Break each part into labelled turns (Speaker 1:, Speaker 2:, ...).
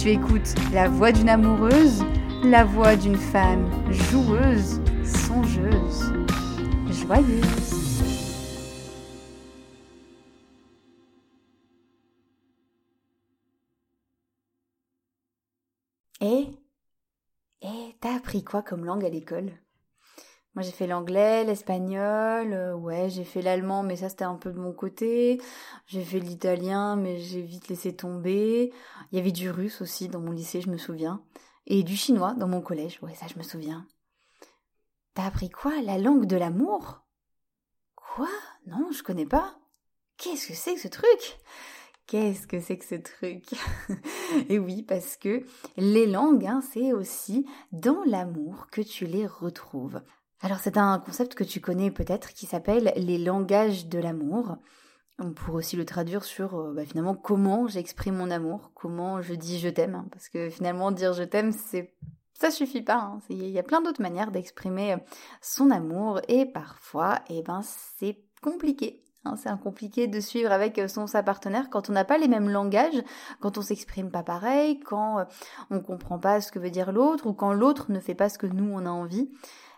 Speaker 1: Tu écoutes la voix d'une amoureuse, la voix d'une femme joueuse, songeuse, joyeuse. Et Et t'as appris quoi comme langue à l'école? Moi j'ai fait l'anglais, l'espagnol, euh, ouais j'ai fait l'allemand mais ça c'était un peu de mon côté. J'ai fait l'italien mais j'ai vite laissé tomber. Il y avait du russe aussi dans mon lycée je me souviens. Et du chinois dans mon collège, ouais ça je me souviens. T'as appris quoi La langue de l'amour? Quoi? Non je connais pas. Qu'est-ce que c'est que ce truc? Qu'est-ce que c'est que ce truc? Et oui, parce que les langues, hein, c'est aussi dans l'amour que tu les retrouves. Alors c'est un concept que tu connais peut-être qui s'appelle les langages de l'amour. On pourrait aussi le traduire sur euh, bah, finalement comment j'exprime mon amour, comment je dis je t'aime, hein, parce que finalement dire je t'aime c'est ça suffit pas. Hein. Il y a plein d'autres manières d'exprimer euh, son amour et parfois eh ben c'est compliqué. Hein. c'est compliqué de suivre avec euh, son sa partenaire quand on n'a pas les mêmes langages, quand on s'exprime pas pareil, quand on comprend pas ce que veut dire l'autre ou quand l'autre ne fait pas ce que nous on a envie.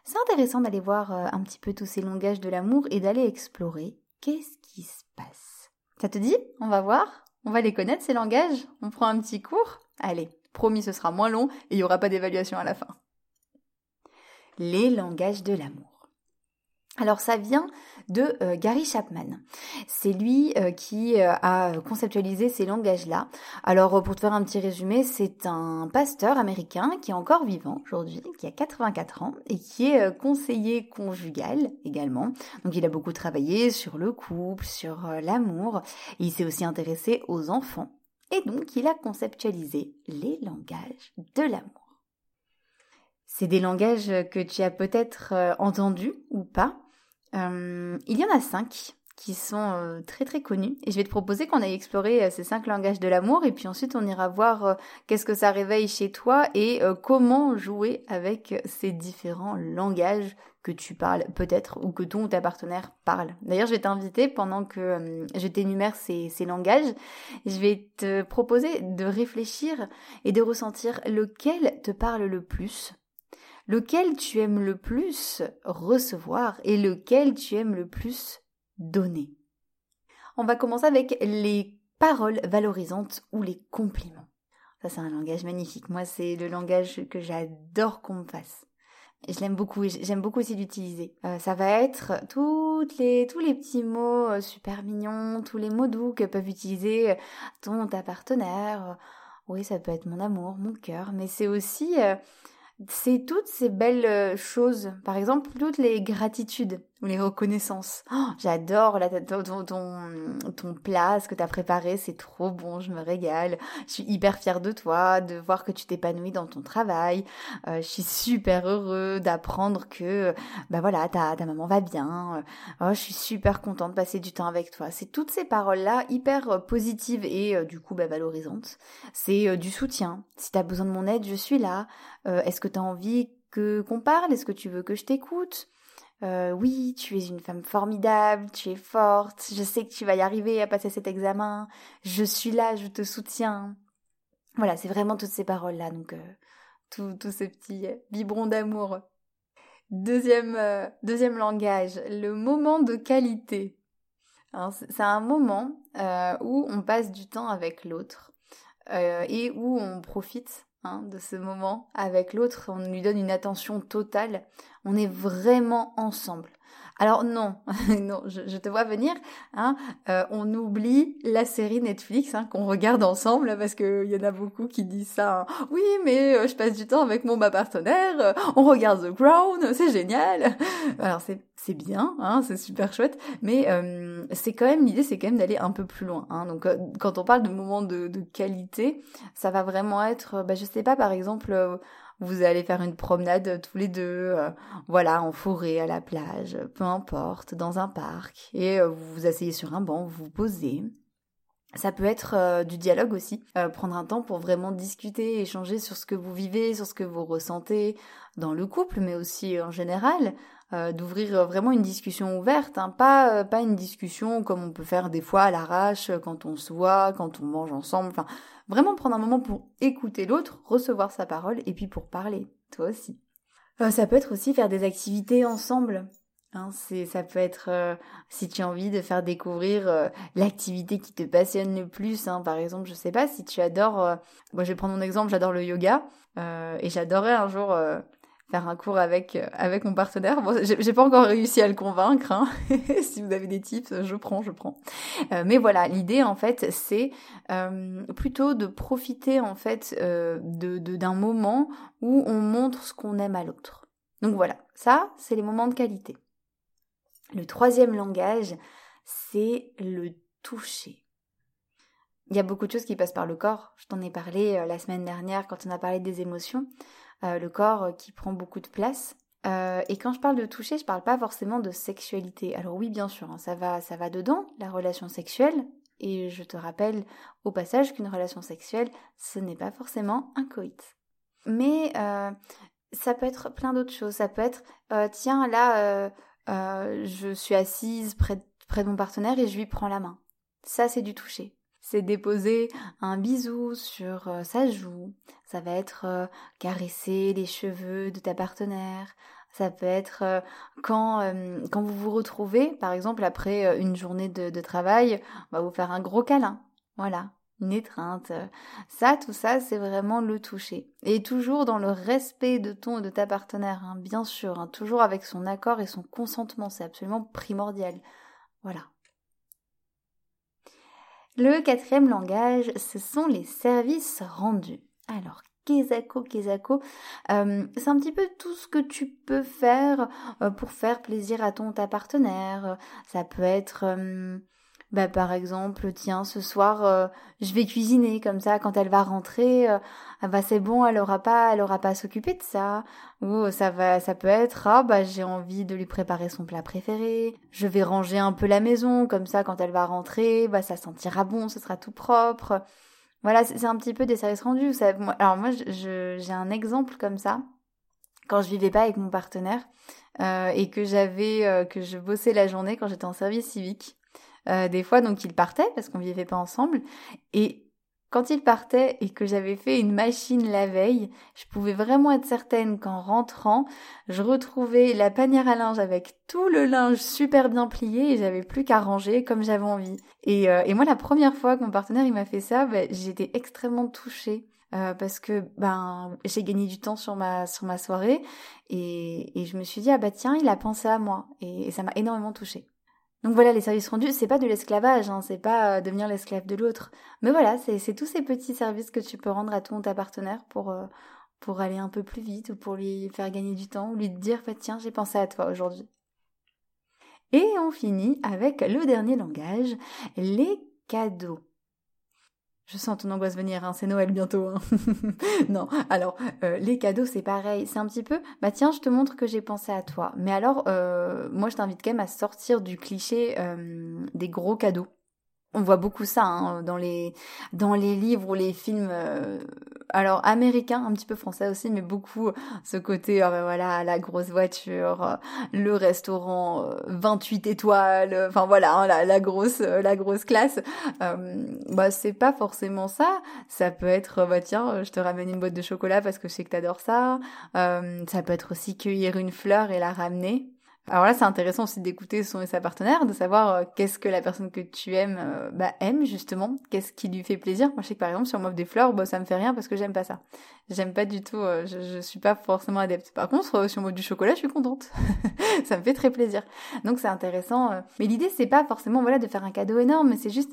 Speaker 1: C'est intéressant d'aller voir euh, un petit peu tous ces langages de l'amour et d'aller explorer qu'est-ce qui se passe. Ça te dit? On va voir? On va les connaître ces langages? On prend un petit cours? Allez, promis ce sera moins long et il n'y aura pas d'évaluation à la fin. Les langages de l'amour. Alors ça vient de euh, Gary Chapman. C'est lui euh, qui euh, a conceptualisé ces langages-là. Alors pour te faire un petit résumé, c'est un pasteur américain qui est encore vivant aujourd'hui, qui a 84 ans et qui est conseiller conjugal également. Donc il a beaucoup travaillé sur le couple, sur l'amour. Il s'est aussi intéressé aux enfants. Et donc il a conceptualisé les langages de l'amour. C'est des langages que tu as peut-être entendus ou pas. Euh, il y en a cinq qui sont euh, très très connus. Et je vais te proposer qu'on aille explorer euh, ces cinq langages de l'amour. Et puis ensuite on ira voir qu'est-ce que ça réveille chez toi et comment jouer avec ces différents langages que tu parles peut-être ou que ton ou ta partenaire parle. D'ailleurs, je vais t'inviter pendant que je t'énumère ces, ces langages, je vais te proposer de réfléchir et de ressentir lequel te parle le plus lequel tu aimes le plus recevoir et lequel tu aimes le plus donner? On va commencer avec les paroles valorisantes ou les compliments. Ça, c'est un langage magnifique. Moi, c'est le langage que j'adore qu'on me fasse. Je l'aime beaucoup, j'aime beaucoup aussi l'utiliser. Euh, ça va être les, tous les petits mots euh, super mignons, tous les mots doux que peuvent utiliser ton, ta partenaire. Oui, ça peut être mon amour, mon cœur, mais c'est aussi euh, c'est toutes ces belles euh, choses, par exemple toutes les gratitudes ou les reconnaissances. Oh, j'adore ton, ton, ton, plat, ce que tu as préparé, c'est trop bon, je me régale. Je suis hyper fière de toi, de voir que tu t'épanouis dans ton travail. Euh, je suis super heureux d'apprendre que bah voilà, ta, ta maman va bien. Oh, je suis super contente de passer du temps avec toi. C'est toutes ces paroles-là hyper euh, positives et euh, du coup bah, valorisantes. C'est du soutien. Si tu as besoin de mon aide, je suis là. Est-ce que tu as envie qu'on parle? Est-ce que tu veux que je t'écoute? Euh, oui, tu es une femme formidable, tu es forte, je sais que tu vas y arriver à passer cet examen, je suis là, je te soutiens. Voilà, c'est vraiment toutes ces paroles-là, donc euh, tous ces petits biberons d'amour. Deuxième, euh, deuxième langage, le moment de qualité. C'est un moment où on passe du temps avec l'autre et où on profite Hein, de ce moment avec l'autre, on lui donne une attention totale, on est vraiment ensemble. Alors non, non, je, te vois venir. Hein, euh, on oublie la série Netflix hein, qu'on regarde ensemble parce qu'il y en a beaucoup qui disent ça. Hein. Oui, mais euh, je passe du temps avec mon ma partenaire. Euh, on regarde The Crown, c'est génial. Alors c'est c'est bien, hein, c'est super chouette, mais c'est quand même l'idée, c'est quand même d'aller un peu plus loin. Donc quand on parle de moments de, de, qualité, ça va vraiment être, bah, je sais pas, par exemple vous allez faire une promenade tous les deux, euh, voilà, en forêt, à la plage, peu importe, dans un parc, et euh, vous vous asseyez sur un banc, vous posez. Ça peut être euh, du dialogue aussi, prendre un temps pour vraiment discuter, échanger sur ce que vous vivez, sur ce que vous ressentez dans le couple, mais aussi en général, d'ouvrir vraiment une discussion ouverte, hein. pas pas une discussion comme on peut faire des fois à l'arrache quand on se voit, quand on mange ensemble. Vraiment prendre un moment pour écouter l'autre, recevoir sa parole et puis pour parler, toi aussi. Euh, ça peut être aussi faire des activités ensemble. Hein, ça peut être euh, si tu as envie de faire découvrir euh, l'activité qui te passionne le plus. Hein, par exemple, je sais pas si tu adores. moi, je vais prendre mon exemple. J'adore le yoga et j'adorais un jour faire un cours avec euh, avec mon partenaire. Bon, j'ai pas encore réussi à le convaincre. Hein. si vous avez des tips, je prends, je prends. Euh, mais voilà, l'idée en fait, c'est euh, plutôt de profiter en fait de d'un moment où on montre ce qu'on aime à l'autre. Donc voilà, ça, c'est les moments de qualité. Le troisième langage, c'est le toucher. Il y a beaucoup de choses qui passent par le corps. Je t'en ai parlé la semaine dernière quand on a parlé des émotions. Euh, le corps euh, qui prend beaucoup de place. Euh, et quand je parle de toucher, je parle pas forcément de sexualité. Alors oui, bien sûr, hein, ça va, ça va dedans, la relation sexuelle. Et je te rappelle au passage qu'une relation sexuelle, ce n'est pas forcément un coït. Mais ça peut être plein d'autres choses. Ça peut être, tiens, là, je suis assise près, près de mon partenaire et je lui prends la main. Ça, c'est du toucher c'est déposer un bisou sur euh, sa joue, ça va être euh, caresser les cheveux de ta partenaire, ça peut être euh, quand, quand vous vous retrouvez, par exemple après une journée de, travail, on va vous faire un gros câlin, voilà, une étreinte. Ça, tout ça, c'est vraiment le toucher. Et toujours dans le respect de ton et de ta partenaire, hein, bien sûr, hein, toujours avec son accord et son consentement, c'est absolument primordial. Voilà. Le quatrième langage, ce sont les services rendus. Alors, Kezako, Kezako, euh, c'est un petit peu tout ce que tu peux faire euh, pour faire plaisir à ton ta partenaire. Ça peut être euh, bah, par exemple, tiens, ce soir, euh, je vais cuisiner comme ça. Quand elle va rentrer, euh, ah bah c'est bon, elle aura pas, elle aura pas à s'occuper de ça. Ou ça va, ça peut être, ah bah j'ai envie de lui préparer son plat préféré. Je vais ranger un peu la maison comme ça. Quand elle va rentrer, bah ça sentira bon, ce sera tout propre. Voilà, c'est un petit peu des services rendus. Ça, alors moi, j'ai un exemple comme ça quand je vivais pas avec mon partenaire euh, et que j'avais, que je bossais la journée quand j'étais en service civique. Euh, des fois, donc il partait parce qu'on vivait pas ensemble. Et quand il partait et que j'avais fait une machine la veille, je pouvais vraiment être certaine qu'en rentrant, je retrouvais la panière à linge avec tout le linge super bien plié et j'avais plus qu'à ranger comme j'avais envie. Et, euh, et, moi, la première fois que mon partenaire il m'a fait ça, bah, j'étais extrêmement touchée. Euh, parce que ben j'ai gagné du temps sur ma sur ma soirée et, et je me suis dit ah bah tiens il a pensé à moi et ça m'a énormément touchée. Donc voilà, les services rendus, c'est pas de l'esclavage, hein, c'est pas euh, devenir l'esclave de l'autre. Mais voilà, c'est tous ces petits services que tu peux rendre à ton ta partenaire pour, euh, pour aller un peu plus vite ou pour lui faire gagner du temps ou lui dire, tiens, j'ai pensé à toi aujourd'hui. Et on finit avec le dernier langage, les cadeaux. Je sens ton angoisse venir, hein, c'est Noël bientôt. Hein. non, alors euh, les cadeaux c'est pareil, c'est un petit peu, bah tiens je te montre que j'ai pensé à toi. Mais alors, euh, moi je t'invite quand même à sortir du cliché euh, des gros cadeaux on voit beaucoup ça hein, dans les dans les livres ou les films euh, alors américains un petit peu français aussi mais beaucoup ce côté oh ben voilà la grosse voiture euh, le restaurant 28 euh, étoiles enfin voilà hein, la, la, grosse la grosse classe. Bah c'est pas forcément ça. Ça peut être bah tiens je te ramène une boîte de chocolat parce que je sais que t'adores ça. Ça peut être aussi cueillir une fleur et la ramener alors là, c'est intéressant aussi d'écouter son et sa partenaire, de savoir euh, qu'est-ce que la personne que tu aimes euh, bah, aime justement, qu'est-ce qui lui fait plaisir? Moi, je sais que par exemple, si on m'offre des fleurs, bah, ça me fait rien parce que j'aime pas ça. J'aime pas du tout, euh, je, je suis pas forcément adepte. Par contre, si on m'offre du chocolat, je suis contente. ça me fait très plaisir. Donc c'est intéressant. Mais l'idée, c'est pas forcément voilà de faire un cadeau énorme, c'est juste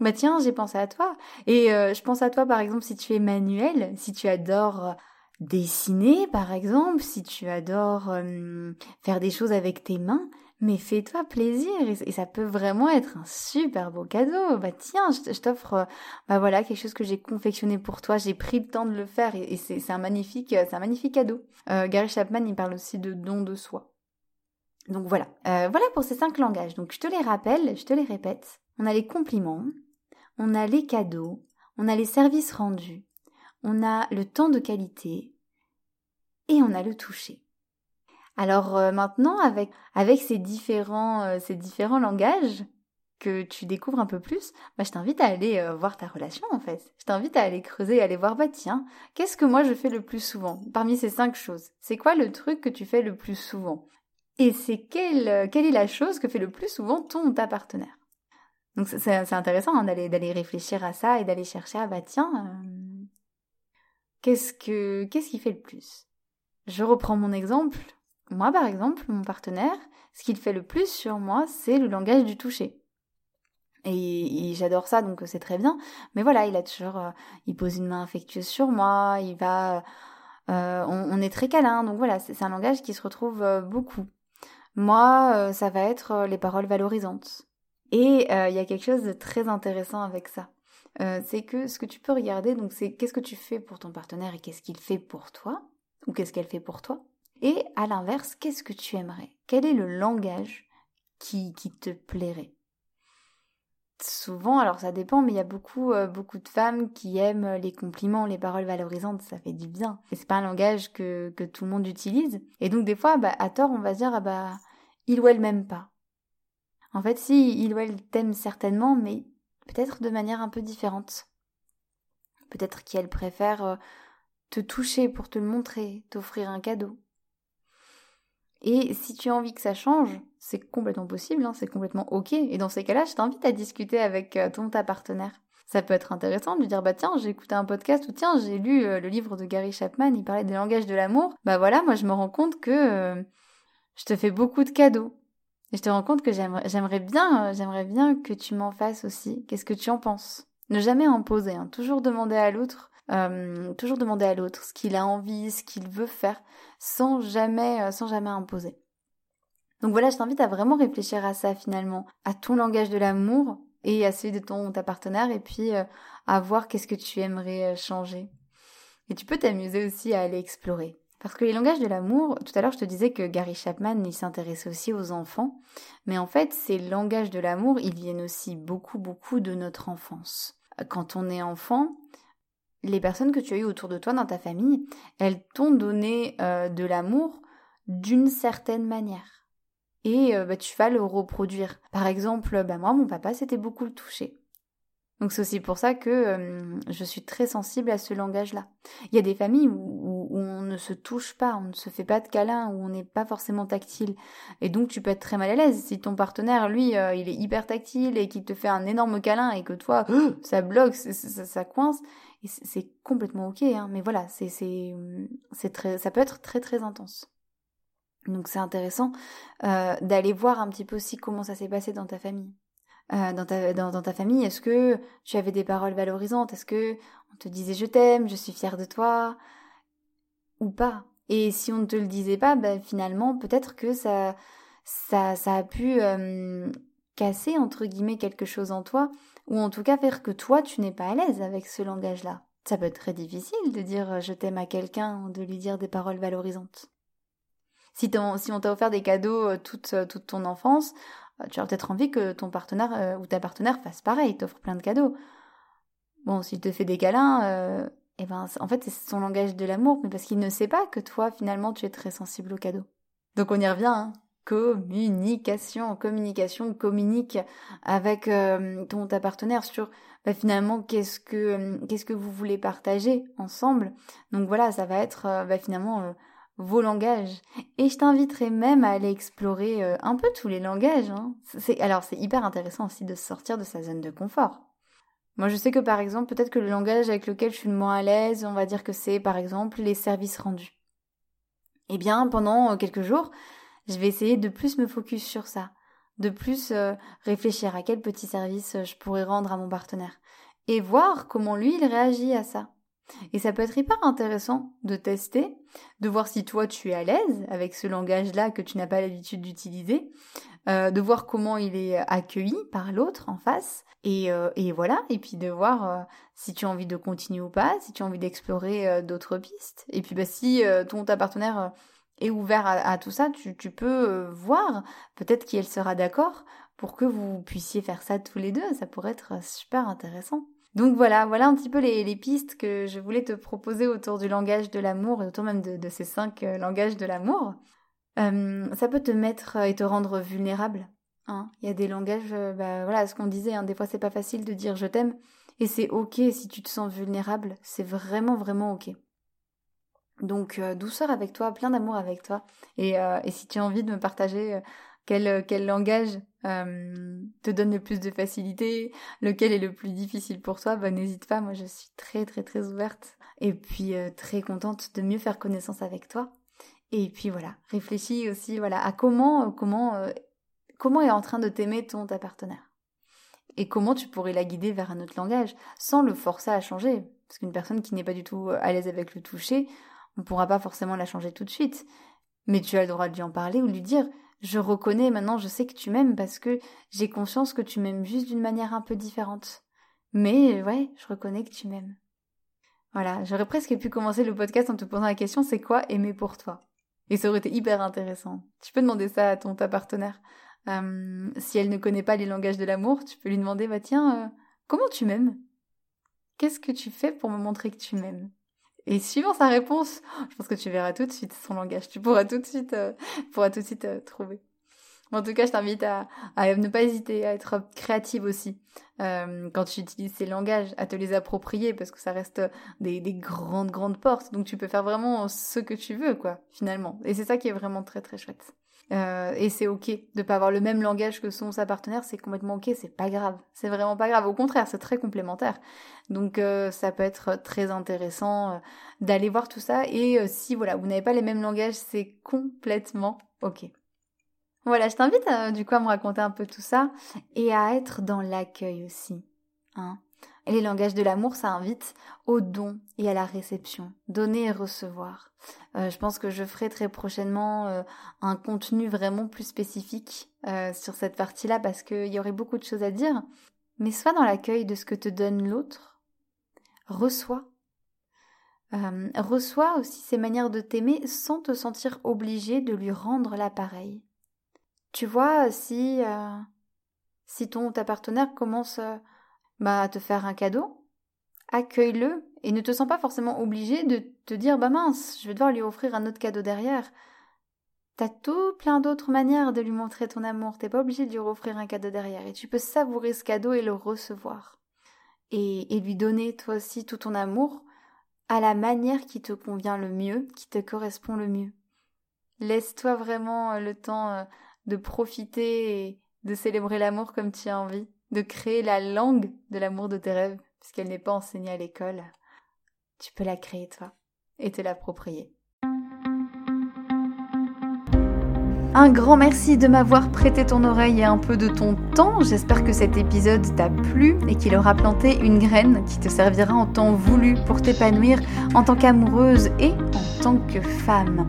Speaker 1: bah tiens, j'ai pensé à toi. Et je pense à toi par exemple si tu es manuel, si tu adores dessiner par exemple, si tu adores euh, faire des choses avec tes mains, mais fais-toi plaisir et, ça peut vraiment être un super beau cadeau. Bah tiens, je, t'offre euh, bah voilà quelque chose que j'ai confectionné pour toi, j'ai pris le temps de le faire et, c'est un magnifique c'est un magnifique cadeau. Euh, Gary Chapman il parle aussi de don de soi. Donc voilà, voilà pour ces cinq langages. Donc je te les rappelle, je te les répète. On a les compliments, on a les cadeaux, on a les services rendus, on a le temps de qualité et on a le toucher. Alors euh, maintenant, avec, avec ces, différents, euh, ces différents langages que tu découvres un peu plus, bah, je t'invite à aller euh, voir ta relation en fait. Je t'invite à aller creuser, à aller voir, bah tiens, qu'est-ce que moi je fais le plus souvent? Parmi ces cinq choses, c'est quoi le truc que tu fais le plus souvent? Et c'est quelle, quelle est la chose que fait le plus souvent ton ou ta partenaire? Donc c'est intéressant hein, d'aller réfléchir à ça et d'aller chercher, ah bah tiens, Qu'est-ce que qui fait le plus? Je reprends mon exemple. Moi, par exemple, mon partenaire, ce qu'il fait le plus sur moi, c'est le langage du toucher. Et, j'adore ça, donc c'est très bien. Mais voilà, il a toujours, euh, il pose une main affectueuse sur moi, il va, euh, on, est très câlin, donc voilà, c'est un langage qui se retrouve euh, beaucoup. Moi, ça va être les paroles valorisantes. Et il y a quelque chose de très intéressant avec ça. Euh, c'est que ce que tu peux regarder, donc c'est qu'est-ce que tu fais pour ton partenaire et qu'est-ce qu'il fait pour toi, ou qu'est-ce qu'elle fait pour toi. Et à l'inverse, qu'est-ce que tu aimerais? Quel est le langage qui, qui te plairait? Souvent, alors ça dépend, mais il y a beaucoup, euh, beaucoup de femmes qui aiment les compliments, les paroles valorisantes, ça fait du bien. Et c'est pas un langage que, que tout le monde utilise. Et donc des fois, bah, à tort, on va se dire, ah bah, il ou elle m'aime pas. En fait, si, il ou elle t'aime certainement, mais peut-être de manière un peu différente. Peut-être qu'elle préfère euh, te toucher pour te le montrer, t'offrir un cadeau. Et si tu as envie que ça change, c'est complètement possible, hein, c'est complètement ok. Et dans ces cas-là, je t'invite à discuter avec euh, ton ta partenaire. Ça peut être intéressant de lui dire bah tiens j'ai écouté un podcast ou tiens j'ai lu euh, le livre de Gary Chapman, il parlait des langages de l'amour. Bah voilà, moi je me rends compte que je te fais beaucoup de cadeaux. Et je te rends compte que j'aimerais bien, euh, j'aimerais bien que tu m'en fasses aussi. Qu'est-ce que tu en penses? Ne jamais imposer, hein. toujours demander à l'autre, euh, toujours demander à l'autre ce qu'il a envie, ce qu'il veut faire, sans jamais, euh, sans jamais imposer. Donc voilà, je t'invite à vraiment réfléchir à ça finalement, à ton langage de l'amour et à celui de ton ta partenaire, et puis à voir qu'est-ce que tu aimerais changer. Et tu peux t'amuser aussi à aller explorer. Parce que les langages de l'amour, tout à l'heure je te disais que Gary Chapman, il s'intéressait aussi aux enfants, mais en fait ces langages de l'amour, ils viennent aussi beaucoup, beaucoup de notre enfance. Quand on est enfant, les personnes que tu as eues autour de toi dans ta famille, elles t'ont donné euh, de l'amour d'une certaine manière. Et euh, bah, tu vas le reproduire. Par exemple, bah, moi, mon papa, c'était beaucoup le toucher. Donc c'est aussi pour ça que euh, je suis très sensible à ce langage-là. Il y a des familles où, on ne se touche pas, on ne se fait pas de câlin, où on n'est pas forcément tactile. Et donc tu peux être très mal à l'aise. Si ton partenaire, lui, euh, il est hyper tactile et qu'il te fait un énorme câlin et que toi, ça bloque, ça, coince, c'est complètement ok. Hein. Mais voilà, c'est ça peut être très très intense. Donc c'est intéressant euh, d'aller voir un petit peu aussi comment ça s'est passé dans ta famille. Euh, dans, ta, dans, ta famille Est-ce que tu avais des paroles valorisantes? Est-ce que on te disait je t'aime, je suis fière de toi? Ou pas? Et si on ne te le disait pas, ben finalement, peut-être que ça, ça, ça a pu casser, entre guillemets, quelque chose en toi, ou en tout cas faire que toi, tu n'es pas à l'aise avec ce langage-là. Ça peut être très difficile de dire euh, je t'aime à quelqu'un, de lui dire des paroles valorisantes. Si, si on t'a offert des cadeaux euh, toute, toute ton enfance, tu as peut-être envie que ton partenaire ou ta partenaire fasse pareil, t'offre plein de cadeaux. Bon, s'il te fait des câlins, eh ben, en fait, c'est son langage de l'amour, mais parce qu'il ne sait pas que toi, finalement, tu es très sensible aux cadeaux. Donc on y revient, hein. communication, communication, communique avec euh, ton ta partenaire sur bah, finalement qu'est-ce que euh, vous voulez partager ensemble. Donc voilà, ça va être euh, bah, finalement vos langages. Et je t'inviterai même à aller explorer un peu tous les langages. Hein. Alors c'est hyper intéressant aussi de sortir de sa zone de confort. Moi, je sais que par exemple, peut-être que le langage avec lequel je suis le moins à l'aise, on va dire que c'est par exemple les services rendus. Eh bien, pendant euh, quelques jours, je vais essayer de plus me focus sur ça, de plus euh, réfléchir à quel petit service euh, je pourrais rendre à mon partenaire et voir comment lui il réagit à ça. Et ça peut être hyper intéressant de tester, de voir si toi tu es à l'aise avec ce langage-là que tu n'as pas l'habitude d'utiliser, euh, de voir comment il est accueilli par l'autre en face, et, euh, voilà, et puis de voir euh, si tu as envie de continuer ou pas, si tu as envie d'explorer d'autres pistes. Et puis bah, si ton ta partenaire est ouvert à, à tout ça, tu, tu peux voir peut-être qu'elle sera d'accord pour que vous puissiez faire ça tous les deux. Ça pourrait être super intéressant. Donc voilà, voilà un petit peu les, pistes que je voulais te proposer autour du langage de l'amour et autour même de, ces cinq euh, langages de l'amour. Euh, ça peut te mettre et te rendre vulnérable. Hein. Il y a des langages, euh, bah, voilà, ce qu'on disait, hein, des fois c'est pas facile de dire je t'aime, et c'est ok si tu te sens vulnérable, c'est vraiment vraiment ok. Donc douceur avec toi, plein d'amour avec toi, et, si tu as envie de me partager quel, quel langage euh, te donne le plus de facilité, lequel est le plus difficile pour toi, bah n'hésite pas, moi je suis très très très ouverte et puis euh, très contente de mieux faire connaissance avec toi. Et puis voilà, réfléchis aussi voilà à comment comment euh, comment est en train de t'aimer ton ta partenaire? Et comment tu pourrais la guider vers un autre langage sans le forcer à changer? Parce qu'une personne qui n'est pas du tout à l'aise avec le toucher, on ne pourra pas forcément la changer tout de suite. Mais tu as le droit de lui en parler ou de lui dire je reconnais maintenant, je sais que tu m'aimes parce que j'ai conscience que tu m'aimes juste d'une manière un peu différente. Mais ouais, je reconnais que tu m'aimes. Voilà, j'aurais presque pu commencer le podcast en te posant la question c'est quoi aimer pour toi? Et ça aurait été hyper intéressant. Tu peux demander ça à ton ta partenaire. Si elle ne connaît pas les langages de l'amour, tu peux lui demander bah tiens, euh, comment tu m'aimes? Qu'est-ce que tu fais pour me montrer que tu m'aimes? Et suivant sa réponse, je pense que tu verras tout de suite son langage. Tu pourras tout de suite, euh, pourras tout de suite euh, trouver. En tout cas, je t'invite à, à, ne pas hésiter à être créative aussi euh, quand tu utilises ces langages, à te les approprier parce que ça reste des, des grandes grandes portes. Donc tu peux faire vraiment ce que tu veux, quoi, finalement. Et c'est ça qui est vraiment très très chouette. Euh, et c'est ok de pas avoir le même langage que son sa partenaire, c'est complètement ok, c'est pas grave, c'est vraiment pas grave. Au contraire, c'est très complémentaire. Donc euh, ça peut être très intéressant euh, d'aller voir tout ça. Et si voilà, vous n'avez pas les mêmes langages, c'est complètement ok. Voilà, je t'invite du coup à me raconter un peu tout ça et à être dans l'accueil aussi. Hein les langages de l'amour, ça invite au don et à la réception, donner et recevoir. Euh, je pense que je ferai très prochainement euh, un contenu vraiment plus spécifique euh, sur cette partie-là parce qu'il y aurait beaucoup de choses à dire. Mais sois dans l'accueil de ce que te donne l'autre. Reçois. reçois aussi ses manières de t'aimer sans te sentir obligé de lui rendre l'appareil. Tu vois, si, si ton ta partenaire commence bah, te faire un cadeau, accueille-le et ne te sens pas forcément obligé de te dire bah mince, je vais devoir lui offrir un autre cadeau derrière. T'as tout plein d'autres manières de lui montrer ton amour. T'es pas obligé de lui offrir un cadeau derrière et tu peux savourer ce cadeau et le recevoir. Et, et lui donner toi aussi tout ton amour à la manière qui te convient le mieux, qui te correspond le mieux. Laisse-toi vraiment euh, le temps euh, de profiter et de célébrer l'amour comme tu as envie de créer la langue de l'amour de tes rêves, puisqu'elle n'est pas enseignée à l'école. Tu peux la créer toi et te l'approprier. Un grand merci de m'avoir prêté ton oreille et un peu de ton temps. J'espère que cet épisode t'a plu et qu'il aura planté une graine qui te servira en temps voulu pour t'épanouir en tant qu'amoureuse et en tant que femme.